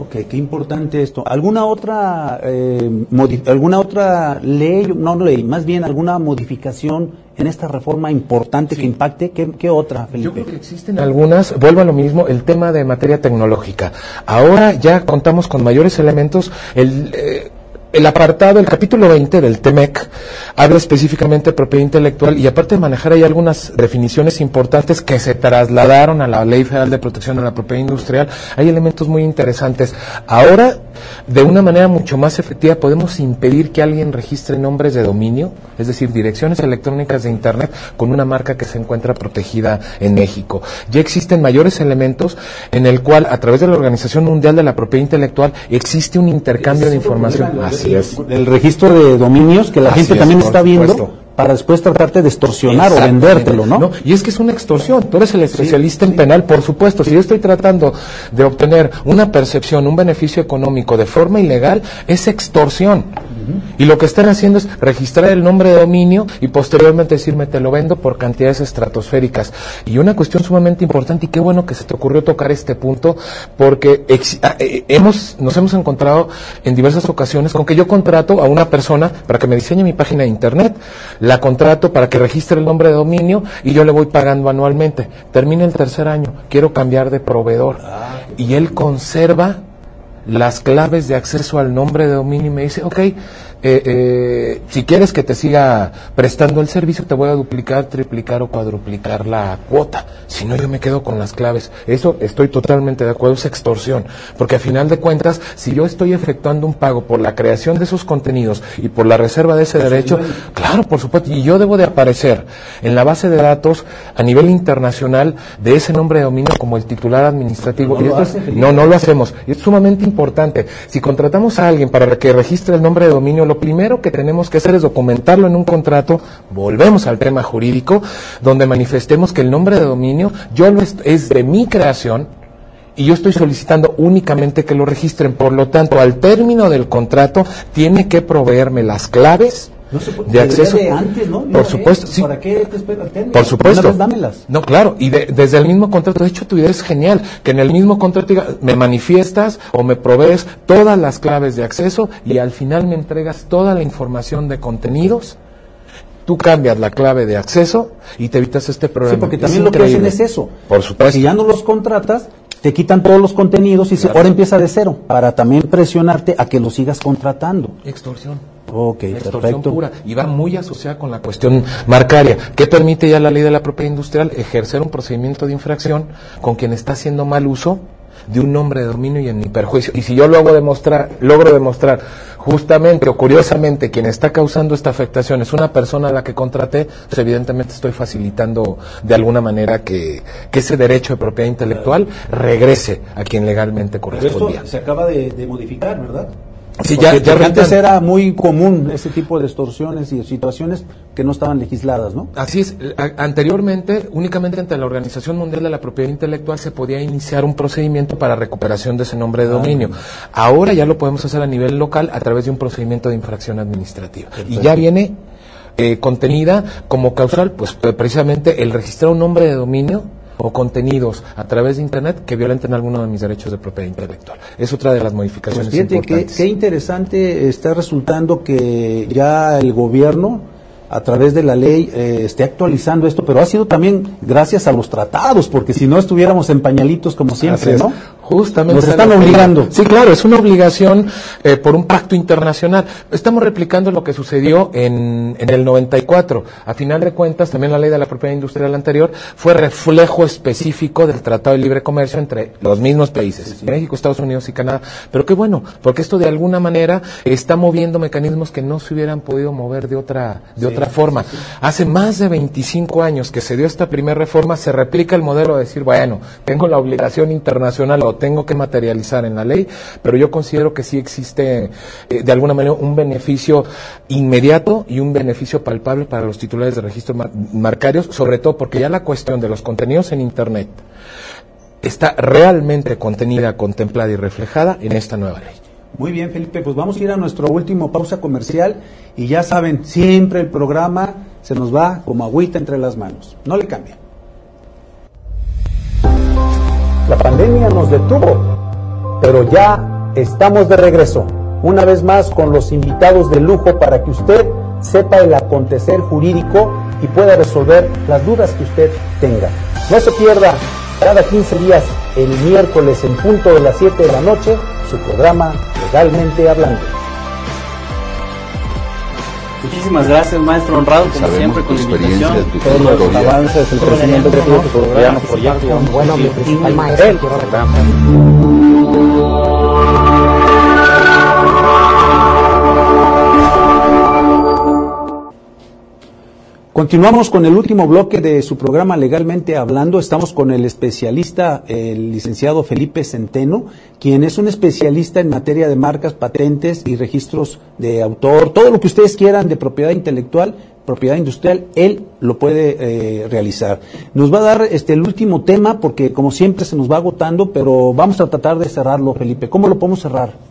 Ok, qué importante esto. ¿Alguna otra, eh, alguna otra ley, no ley, más bien alguna modificación en esta reforma importante que impacte? ¿Qué, qué otra, Felipe? Yo creo que existen algunas, vuelvo a lo mismo, el tema de materia tecnológica. Ahora ya contamos con mayores elementos. El, eh, el apartado, el capítulo 20 del TEMEC, habla específicamente de propiedad intelectual y aparte de manejar hay algunas definiciones importantes que se trasladaron a la Ley Federal de Protección de la Propiedad Industrial, hay elementos muy interesantes. Ahora, de una manera mucho más efectiva, podemos impedir que alguien registre nombres de dominio, es decir, direcciones electrónicas de Internet con una marca que se encuentra protegida en México. Ya existen mayores elementos en el cual, a través de la Organización Mundial de la Propiedad Intelectual, existe un intercambio de información. Así es. El registro de dominios que la Así gente es, también está viendo. Para después tratarte de extorsionar o vendértelo, ¿no? Y es que es una extorsión. Tú eres el especialista en penal, por supuesto. Si yo estoy tratando de obtener una percepción, un beneficio económico de forma ilegal, es extorsión. Y lo que están haciendo es registrar el nombre de dominio y posteriormente decirme te lo vendo por cantidades estratosféricas. Y una cuestión sumamente importante y qué bueno que se te ocurrió tocar este punto porque ah, eh, hemos, nos hemos encontrado en diversas ocasiones con que yo contrato a una persona para que me diseñe mi página de internet, la contrato para que registre el nombre de dominio y yo le voy pagando anualmente. Termina el tercer año, quiero cambiar de proveedor y él conserva las claves de acceso al nombre de dominio y me dice, ok, eh, eh, si quieres que te siga prestando el servicio, te voy a duplicar, triplicar o cuadruplicar la cuota. Si no, yo me quedo con las claves. Eso estoy totalmente de acuerdo, es extorsión. Porque a final de cuentas, si yo estoy efectuando un pago por la creación de esos contenidos y por la reserva de ese derecho, claro, por supuesto, y yo debo de aparecer en la base de datos a nivel internacional de ese nombre de dominio como el titular administrativo. No, no, no lo hacemos. Y es sumamente importante. Si contratamos a alguien para que registre el nombre de dominio, lo primero que tenemos que hacer es documentarlo en un contrato, volvemos al tema jurídico, donde manifestemos que el nombre de dominio yo es, de mi creación, y yo estoy solicitando únicamente que lo registren. Por lo tanto, al término del contrato, tiene que proveerme las claves de acceso. antes, ¿no? Por supuesto, sí. ¿Para qué te espera? Por supuesto. dámelas. No, claro, y desde el mismo contrato, de hecho tu idea es genial, que en el mismo contrato diga, me manifiestas o me provees todas las claves de acceso y al final me entregas toda la información de contenidos. Tú cambias la clave de acceso y te evitas este problema. Sí, porque también lo que hacen es eso. Por supuesto. Si ya no los contratas, te quitan todos los contenidos y se, ahora empieza de cero, para también presionarte a que lo sigas contratando. Extorsión. Ok, perfecto. pura y va muy asociada con la cuestión marcaria. ¿Qué permite ya la ley de la propiedad industrial? Ejercer un procedimiento de infracción con quien está haciendo mal uso de un nombre de dominio y en mi perjuicio. Y si yo luego demostrar, logro demostrar justamente o curiosamente quien está causando esta afectación es una persona a la que contraté, pues evidentemente estoy facilitando de alguna manera que, ese derecho de propiedad intelectual regrese a quien legalmente correspondía. esto se acaba de modificar, ¿verdad? Sí, ya, antes era muy común ese tipo de extorsiones y situaciones que no estaban legisladas, ¿no? Así es. Anteriormente, únicamente ante la Organización Mundial de la Propiedad Intelectual se podía iniciar un procedimiento para recuperación de ese nombre de ah, dominio. Ahora ya lo podemos hacer a nivel local a través de un procedimiento de infracción administrativa. Y ya viene eh, contenida como causal, pues precisamente el registrar un nombre de dominio o contenidos a través de Internet que violenten alguno de mis derechos de propiedad intelectual. Es otra de las modificaciones pues importantes. Qué, qué interesante está resultando que ya el gobierno a través de la ley eh, esté actualizando esto, pero ha sido también gracias a los tratados, porque si no estuviéramos en pañalitos como siempre, ¿no? Justamente. Nos están obligando. Sí, claro, es una obligación eh, por un pacto internacional. Estamos replicando lo que sucedió en, en el 94. A final de cuentas, también la ley de la propiedad industrial anterior fue reflejo específico del Tratado de Libre Comercio entre los mismos países, México, Estados Unidos y Canadá. Pero qué bueno, porque esto de alguna manera está moviendo mecanismos que no se hubieran podido mover de otra, de otra forma. Hace más de 25 años que se dio esta primera reforma, se replica el modelo de decir, bueno, tengo la obligación internacional o tengo que materializar en la ley, pero yo considero que sí existe eh, de alguna manera un beneficio inmediato y un beneficio palpable para los titulares de registro marcarios, sobre todo porque ya la cuestión de los contenidos en Internet está realmente contenida, contemplada y reflejada en esta nueva ley. Muy bien, Felipe, pues vamos a ir a nuestro último pausa comercial y ya saben, siempre el programa se nos va como agüita entre las manos. No le cambien. La pandemia nos detuvo, pero ya estamos de regreso, una vez más con los invitados de lujo para que usted sepa el acontecer jurídico y pueda resolver las dudas que usted tenga. No se pierda cada 15 días el miércoles en punto de las 7 de la noche su programa Legalmente Hablando. Muchísimas gracias, maestro honrado, como siempre, con la invitación. Todos los avances, el crecimiento de tu programa, proyecto, bueno, principal maestro. Continuamos con el último bloque de su programa Legalmente Hablando. Estamos con el especialista, el licenciado Felipe Centeno, quien es un especialista en materia de marcas, patentes y registros de autor. Todo lo que ustedes quieran de propiedad intelectual, propiedad industrial, él lo puede eh, realizar. Nos va a dar este el último tema porque como siempre se nos va agotando, pero vamos a tratar de cerrarlo, Felipe. ¿Cómo lo podemos cerrar?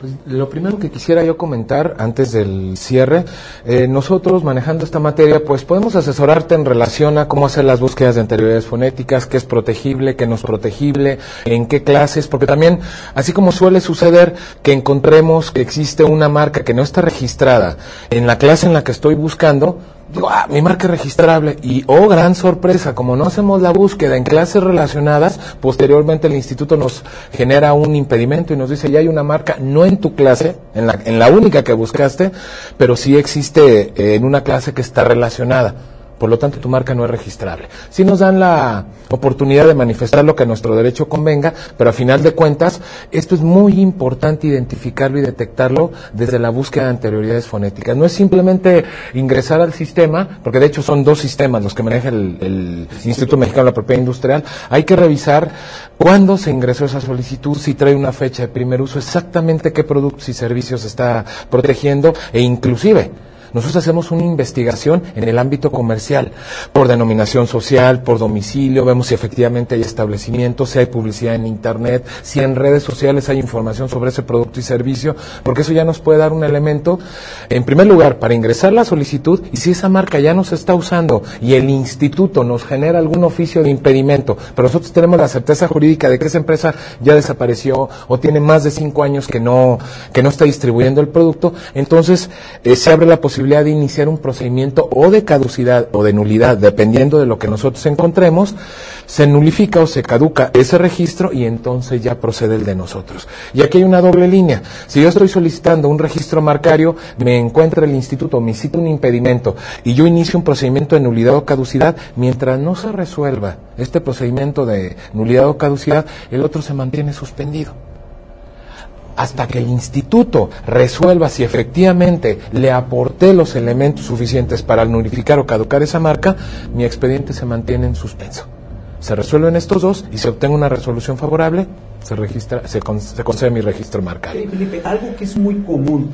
Pues, lo primero que quisiera yo comentar antes del cierre, eh, nosotros manejando esta materia, pues podemos asesorarte en relación a cómo hacer las búsquedas de anterioridades fonéticas, qué es protegible, qué no es protegible, en qué clases, porque también, así como suele suceder que encontremos que existe una marca que no está registrada en la clase en la que estoy buscando, digo, ah, mi marca es registrable. Y, oh, gran sorpresa, como no hacemos la búsqueda en clases relacionadas, posteriormente el instituto nos genera un impedimento y nos dice, ya hay una marca, no en tu clase, en la, en la única que buscaste, pero sí existe eh, en una clase que está relacionada. Por lo tanto, tu marca no es registrable. Sí nos dan la oportunidad de manifestar lo que a nuestro derecho convenga, pero a final de cuentas, esto es muy importante identificarlo y detectarlo desde la búsqueda de anterioridades fonéticas. No es simplemente ingresar al sistema, porque de hecho son dos sistemas los que maneja el, el Instituto Mexicano de la Propiedad Industrial. Hay que revisar cuándo se ingresó esa solicitud, si trae una fecha de primer uso, exactamente qué productos y servicios está protegiendo e inclusive nosotros hacemos una investigación en el ámbito comercial, por denominación social, por domicilio, vemos si efectivamente hay establecimientos, si hay publicidad en Internet, si en redes sociales hay información sobre ese producto y servicio, porque eso ya nos puede dar un elemento, en primer lugar, para ingresar la solicitud y si esa marca ya no se está usando y el instituto nos genera algún oficio de impedimento, pero nosotros tenemos la certeza jurídica de que esa empresa ya desapareció o tiene más de cinco años que no, que no está distribuyendo el producto, entonces eh, se abre la posibilidad posibilidad de iniciar un procedimiento o de caducidad o de nulidad, dependiendo de lo que nosotros encontremos, se nulifica o se caduca ese registro y entonces ya procede el de nosotros. Y aquí hay una doble línea. Si yo estoy solicitando un registro marcario, me encuentra el instituto, me cita un impedimento y yo inicio un procedimiento de nulidad o caducidad, mientras no se resuelva este procedimiento de nulidad o caducidad, el otro se mantiene suspendido hasta que el instituto resuelva si efectivamente le aporté los elementos suficientes para nullificar o caducar esa marca, mi expediente se mantiene en suspenso. Se resuelven estos dos y se obtenga una resolución favorable, se registra, se, concede mi registro marcario. Felipe, algo que es muy común.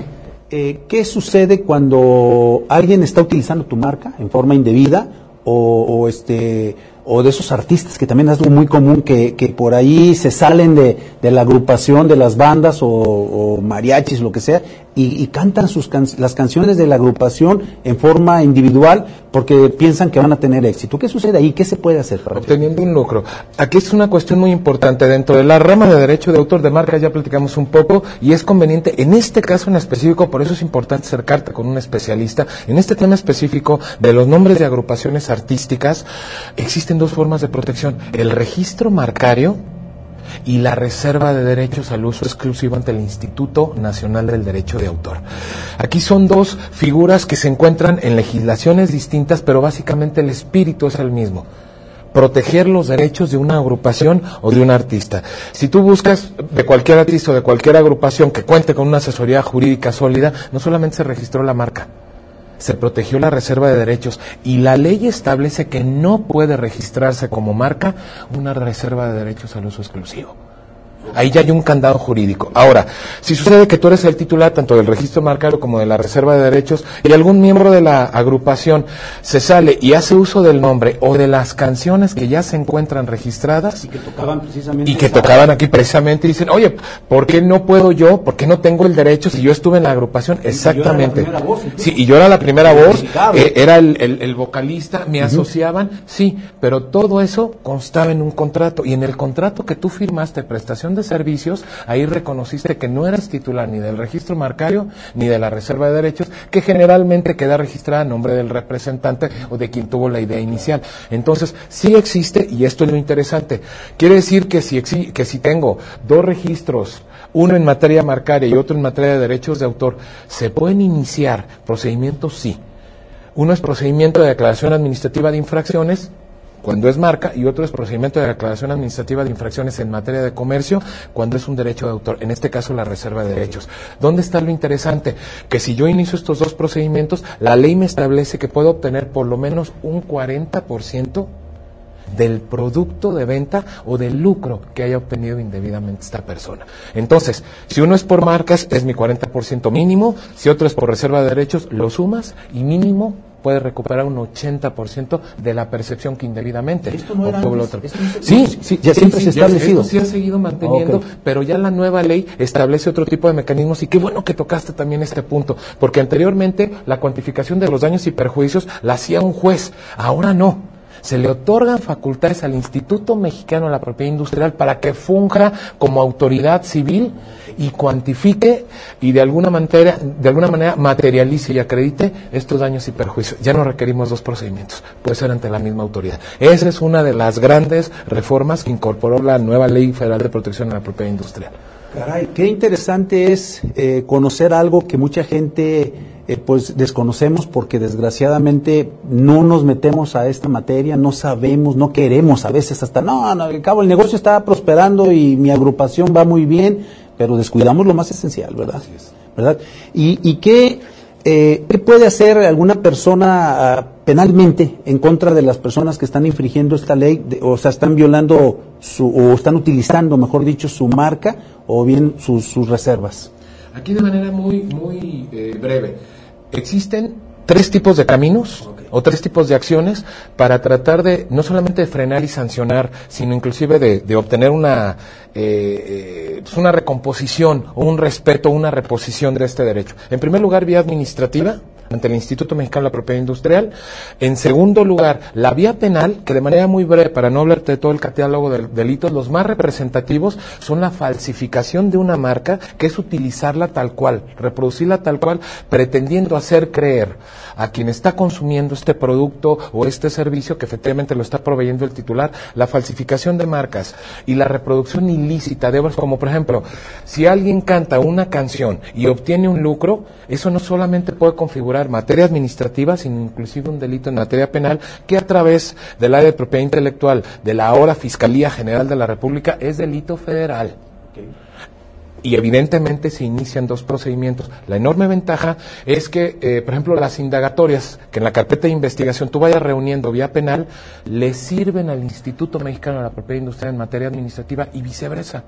Eh, ¿Qué sucede cuando alguien está utilizando tu marca en forma indebida o este o de esos artistas que también es algo muy común que, que por ahí se salen de, de, la agrupación de las bandas o, o mariachis, lo que sea, y, y cantan sus can las canciones de la agrupación en forma individual porque piensan que van a tener éxito. ¿Qué sucede ahí? ¿Qué se puede hacer? Para Obteniendo un lucro. Aquí es una cuestión muy importante. Dentro de la rama de derecho de autor de marca ya platicamos un poco y es conveniente, en este caso en específico, por eso es importante acercarte con un especialista. En este tema específico de los nombres de agrupaciones artísticas, existen dos formas de protección. El registro marcario, y la reserva de derechos al uso exclusivo ante el Instituto Nacional del Derecho de Autor. Aquí son dos figuras que se encuentran en legislaciones distintas, pero básicamente el espíritu es el mismo proteger los derechos de una agrupación o de un artista. Si tú buscas de cualquier artista o de cualquier agrupación que cuente con una asesoría jurídica sólida, no solamente se registró la marca, se protegió la reserva de derechos y la ley establece que no puede registrarse como marca una reserva de derechos al uso exclusivo. Ahí ya hay un candado jurídico. Ahora, si sucede que tú eres el titular tanto del registro marcario como de la reserva de derechos y algún miembro de la agrupación se sale y hace uso del nombre o de las canciones que ya se encuentran registradas y que tocaban precisamente y que tocaban aquí precisamente y dicen, oye, ¿por qué no puedo yo? ¿Por qué no tengo el derecho si yo estuve en la agrupación? Exactamente. Voz, sí, y yo era la primera voz, eh, era el, el, el, vocalista, me uh -huh. asociaban, sí, pero todo eso constaba en un contrato y en el contrato que tú firmaste, prestación de servicios, ahí reconociste que no eras titular ni del registro marcario ni de la reserva de derechos, que generalmente queda registrada a nombre del representante o de quien tuvo la idea inicial. Entonces, sí existe, y esto es lo interesante, quiere decir que si, que si tengo dos registros, uno en materia marcaria y otro en materia de derechos de autor, ¿se pueden iniciar procedimientos? Sí. Uno es procedimiento de declaración administrativa de infracciones, cuando es marca, y otro es procedimiento de declaración administrativa de infracciones en materia de comercio, cuando es un derecho de autor, en este caso la reserva de derechos. ¿Dónde está lo interesante? Que si yo inicio estos dos procedimientos, la ley me establece que puedo obtener por lo menos un 40% del producto de venta o del lucro que haya obtenido indebidamente esta persona. Entonces, si uno es por marcas, es mi 40% mínimo, si otro es por reserva de derechos, lo sumas y mínimo puede recuperar un 80% de la percepción que indebidamente Esto no era antes, esto no- Sí, sí, ya sí, siempre sí, se ha establecido. esto sí ha seguido manteniendo, pero ya la nueva ley establece otro tipo de mecanismos y qué bueno que tocaste también este punto, porque anteriormente la cuantificación de los daños y perjuicios la hacía un juez, ahora no. Se le otorgan facultades al Instituto Mexicano de la Propiedad Industrial para que funja como autoridad civil y cuantifique y de alguna manera, de alguna manera materialice y acredite estos daños y perjuicios. Ya no requerimos dos procedimientos, puede ser ante la misma autoridad. Esa es una de las grandes reformas que incorporó la nueva Ley Federal de Protección a la Propiedad Industrial. Caray, qué interesante es eh, conocer algo que mucha gente eh, pues desconocemos porque desgraciadamente no nos metemos a esta materia, no sabemos, no queremos a veces hasta, no, no, al cabo el negocio está prosperando y mi agrupación va muy bien, pero descuidamos lo más esencial, ¿verdad? ¿Verdad? ¿Y, y qué, eh, qué puede hacer alguna persona ah, penalmente en contra de las personas que están infringiendo esta ley, de- o sea, están violando su, o están utilizando, mejor dicho, su marca o bien sus, sus reservas? Aquí de manera muy, muy eh, breve. Existen tres tipos de caminos o tres tipos de acciones para tratar de no solamente de frenar y sancionar, sino inclusive de, obtener una, eh, eh, pues una recomposición o un respeto, una reposición de este derecho. En primer lugar, vía administrativa ante el Instituto Mexicano de la Propiedad Industrial. En segundo lugar, la vía penal, que de manera muy breve, para no hablarte de todo el catálogo de delitos, los más representativos son la falsificación de una marca, que es utilizarla tal cual, reproducirla tal cual, pretendiendo hacer creer a quien está consumiendo este producto o este servicio, que efectivamente lo está proveyendo el titular, la falsificación de marcas y la reproducción ilícita de obras, como por ejemplo, si alguien canta una canción y obtiene un lucro, eso no solamente puede configurar materia administrativa, sino inclusive un delito en materia penal que a través del área de propiedad intelectual de la ahora Fiscalía General de la República es delito federal. Y evidentemente se inician dos procedimientos. La enorme ventaja es que, eh, por ejemplo, las indagatorias que en la carpeta de investigación tú vayas reuniendo vía penal, le sirven al Instituto Mexicano de la Propiedad Industrial en materia administrativa y viceversa.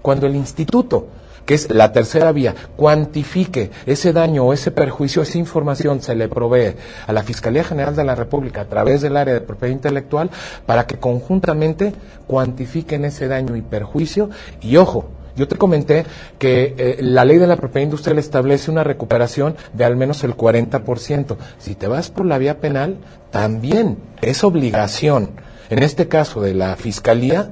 Cuando el instituto, que es la tercera vía, cuantifique ese daño o ese perjuicio, esa información se le provee a la Fiscalía General de la República a través del área de propiedad intelectual para que conjuntamente cuantifiquen ese daño y perjuicio. Y ojo, yo te comenté que eh, la ley de la propiedad industrial establece una recuperación de al menos el 40%. Si te vas por la vía penal, también es obligación, en este caso de la Fiscalía,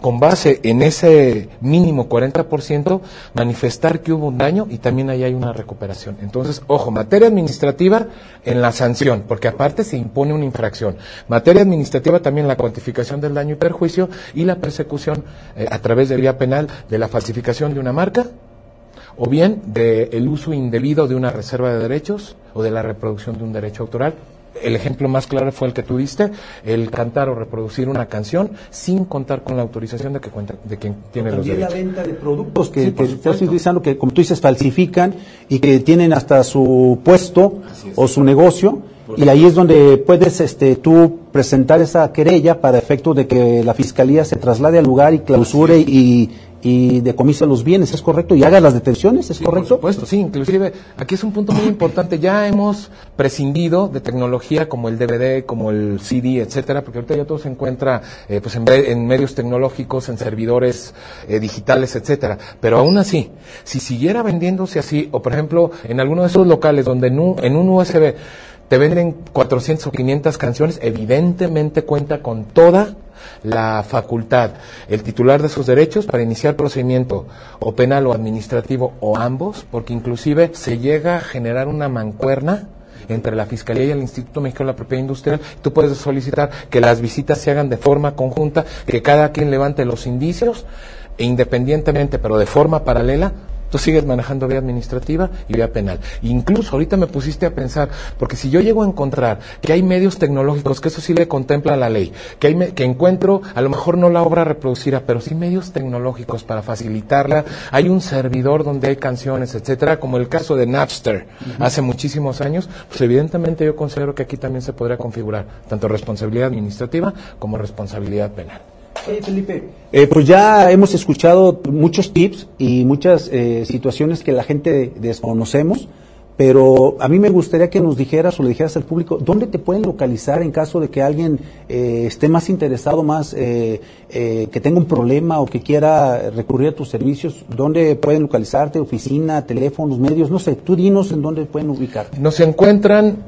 con base en ese mínimo 40%, manifestar que hubo un daño y también ahí hay una recuperación. Entonces, ojo, materia administrativa en la sanción, porque aparte se impone una infracción. Materia administrativa también la cuantificación del daño y perjuicio y la persecución eh, a través de vía penal de la falsificación de una marca o bien del uso indebido de una reserva de derechos o de la reproducción de un derecho autoral. El ejemplo más claro fue el que tú diste, el cantar o reproducir una canción sin contar con la autorización de, que cuenta, de quien tiene los También la derechos. venta de productos que, Sí, por que estás utilizando, que como tú dices, falsifican y que tienen hasta su puesto o su negocio. Y ahí es donde puedes este, tú presentar esa querella para efecto de que la fiscalía se traslade al lugar y clausure y, y decomisa los bienes, ¿es correcto? Y haga las detenciones, ¿es Sí, correcto? Por supuesto, sí, inclusive aquí es un punto muy importante. Ya hemos prescindido de tecnología como el DVD, como el CD, etcétera, porque ahorita ya todo se encuentra eh, pues en, medios tecnológicos, en servidores eh, digitales, etcétera. Pero aún así, si siguiera vendiéndose así, o por ejemplo en alguno de esos locales donde en un, en un USB te venden 400 o 500 canciones, evidentemente cuenta con toda la facultad, el titular de sus derechos para iniciar procedimiento o penal o administrativo o ambos, porque inclusive se llega a generar una mancuerna entre la Fiscalía y el Instituto Mexicano de la Propiedad Industrial. Tú puedes solicitar que las visitas se hagan de forma conjunta, que cada quien levante los indicios e independientemente, pero de forma paralela, tú sigues manejando vía administrativa y vía penal. Incluso ahorita me pusiste a pensar, porque si yo llego a encontrar que hay medios tecnológicos, que eso sí le contempla la ley, que, hay me- que encuentro a lo mejor no la obra reproducida, pero sí medios tecnológicos para facilitarla, hay un servidor donde hay canciones, etcétera, como el caso de Napster hace muchísimos años, pues evidentemente yo considero que aquí también se podría configurar tanto responsabilidad administrativa como responsabilidad penal. Oye, Felipe, eh, pues ya hemos escuchado muchos tips y muchas eh, situaciones que la gente desconocemos, pero a mí me gustaría que nos dijeras o le dijeras al público dónde te pueden localizar en caso de que alguien eh, esté más interesado, más eh, eh, que tenga un problema o que quiera recurrir a tus servicios, dónde pueden localizarte, oficina, teléfonos, medios, no sé, tú dinos en dónde pueden ubicarte. Nos encuentran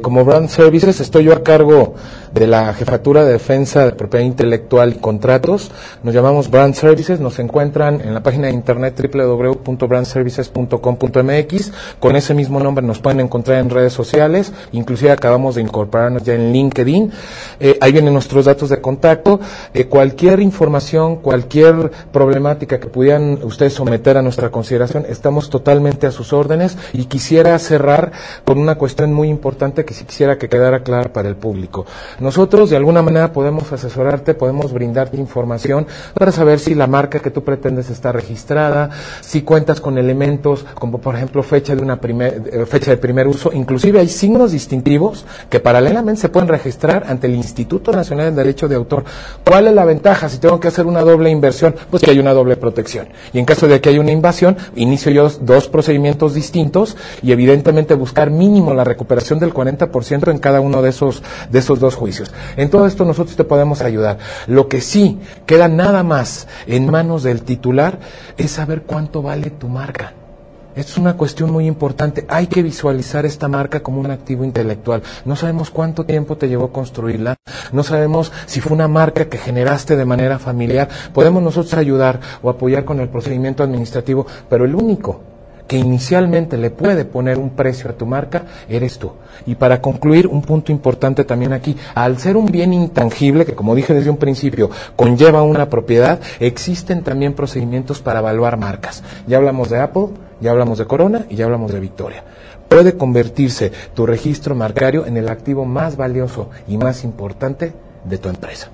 como Brand Services, estoy yo a cargo de la Jefatura de Defensa de Propiedad Intelectual y Contratos, nos llamamos Brand Services, nos encuentran en la página de internet www.brandservices.com.mx, con ese mismo mismo nombre nos pueden encontrar en redes sociales, inclusive acabamos de incorporarnos ya en LinkedIn. Eh, ahí vienen nuestros datos de contacto. Eh, cualquier información, cualquier problemática que pudieran ustedes someter a nuestra consideración, estamos totalmente a sus órdenes y quisiera cerrar con una cuestión muy importante que si quisiera que quedara clara para el público. Nosotros de alguna manera podemos asesorarte, podemos brindarte información para saber si la marca que tú pretendes está registrada, si cuentas con elementos como por ejemplo fecha de una primera eh, fecha de primer uso, inclusive hay signos distintivos que paralelamente se pueden registrar ante el Instituto Nacional del Derecho de Autor. ¿Cuál es la ventaja si tengo que hacer una doble inversión? Pues que hay una doble protección. Y en caso de que haya una invasión, inicio yo dos procedimientos distintos y evidentemente buscar mínimo la recuperación del 40% en cada uno de esos, de esos dos juicios. En todo esto nosotros te podemos ayudar. Lo que sí queda nada más en manos del titular es saber cuánto vale tu marca. Es una cuestión muy importante. Hay que visualizar esta marca como un activo intelectual. No sabemos cuánto tiempo te llevó construirla. No sabemos si fue una marca que generaste de manera familiar. Podemos nosotros ayudar o apoyar con el procedimiento administrativo, pero el único que inicialmente le puede poner un precio a tu marca eres tú. Y para concluir, un punto importante también aquí, al ser un bien intangible, que como dije desde un principio, conlleva una propiedad, existen también procedimientos para evaluar marcas. Ya hablamos de Apple, ya hablamos de Corona y ya hablamos de Victoria. Puede convertirse tu registro marcario en el activo más valioso y más importante de tu empresa.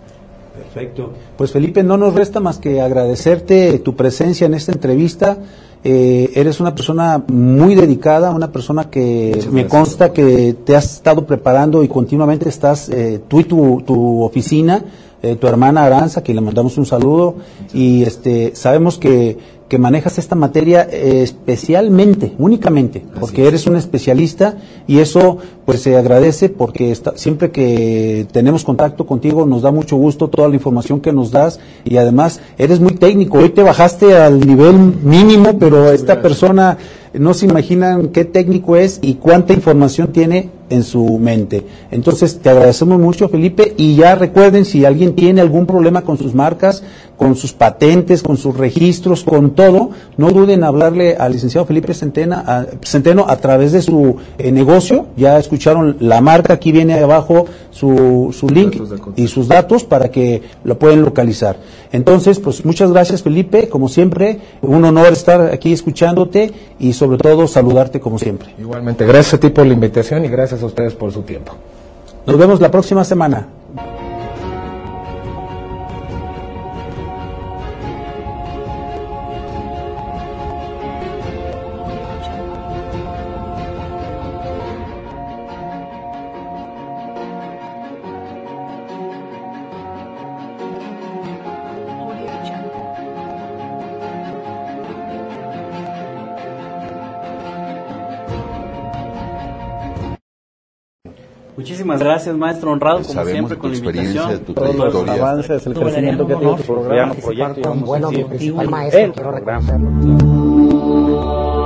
Perfecto. Pues Felipe, no nos resta más que agradecerte tu presencia en esta entrevista. Eh, eres una persona muy dedicada, una persona que me consta que te has estado preparando y continuamente estás, eh, tú y tu, tu oficina, eh, tu hermana Aranza, que le mandamos un saludo, y este, sabemos que que manejas esta materia especialmente, únicamente, porque eres un especialista y eso pues se agradece porque siempre que tenemos contacto contigo nos da mucho gusto toda la información que nos das y además eres muy técnico. Hoy te bajaste al nivel mínimo, pero esta persona no se imaginan qué técnico es y cuánta información tiene en su mente. Entonces, te agradecemos mucho, Felipe, y ya recuerden, si alguien tiene algún problema con sus marcas, con sus patentes, con sus registros, con todo, no duden en hablarle al licenciado Felipe Centena, a, Centeno a través de su eh, negocio. Ya escucharon la marca, aquí viene abajo su, su link y sus datos para que lo pueden localizar. Entonces, pues muchas gracias, Felipe. Como siempre, un honor estar aquí escuchándote y sobre todo saludarte como siempre. Igualmente, gracias a ti por la invitación y gracias a ustedes por su tiempo. Nos vemos la próxima semana. Gracias, maestro honrado, pues como siempre, con la invitación. Tu Todos los avances, el crecimiento que tiene tu programa. Proyecto, con buen objetivo, maestro, quiero reconocerlo.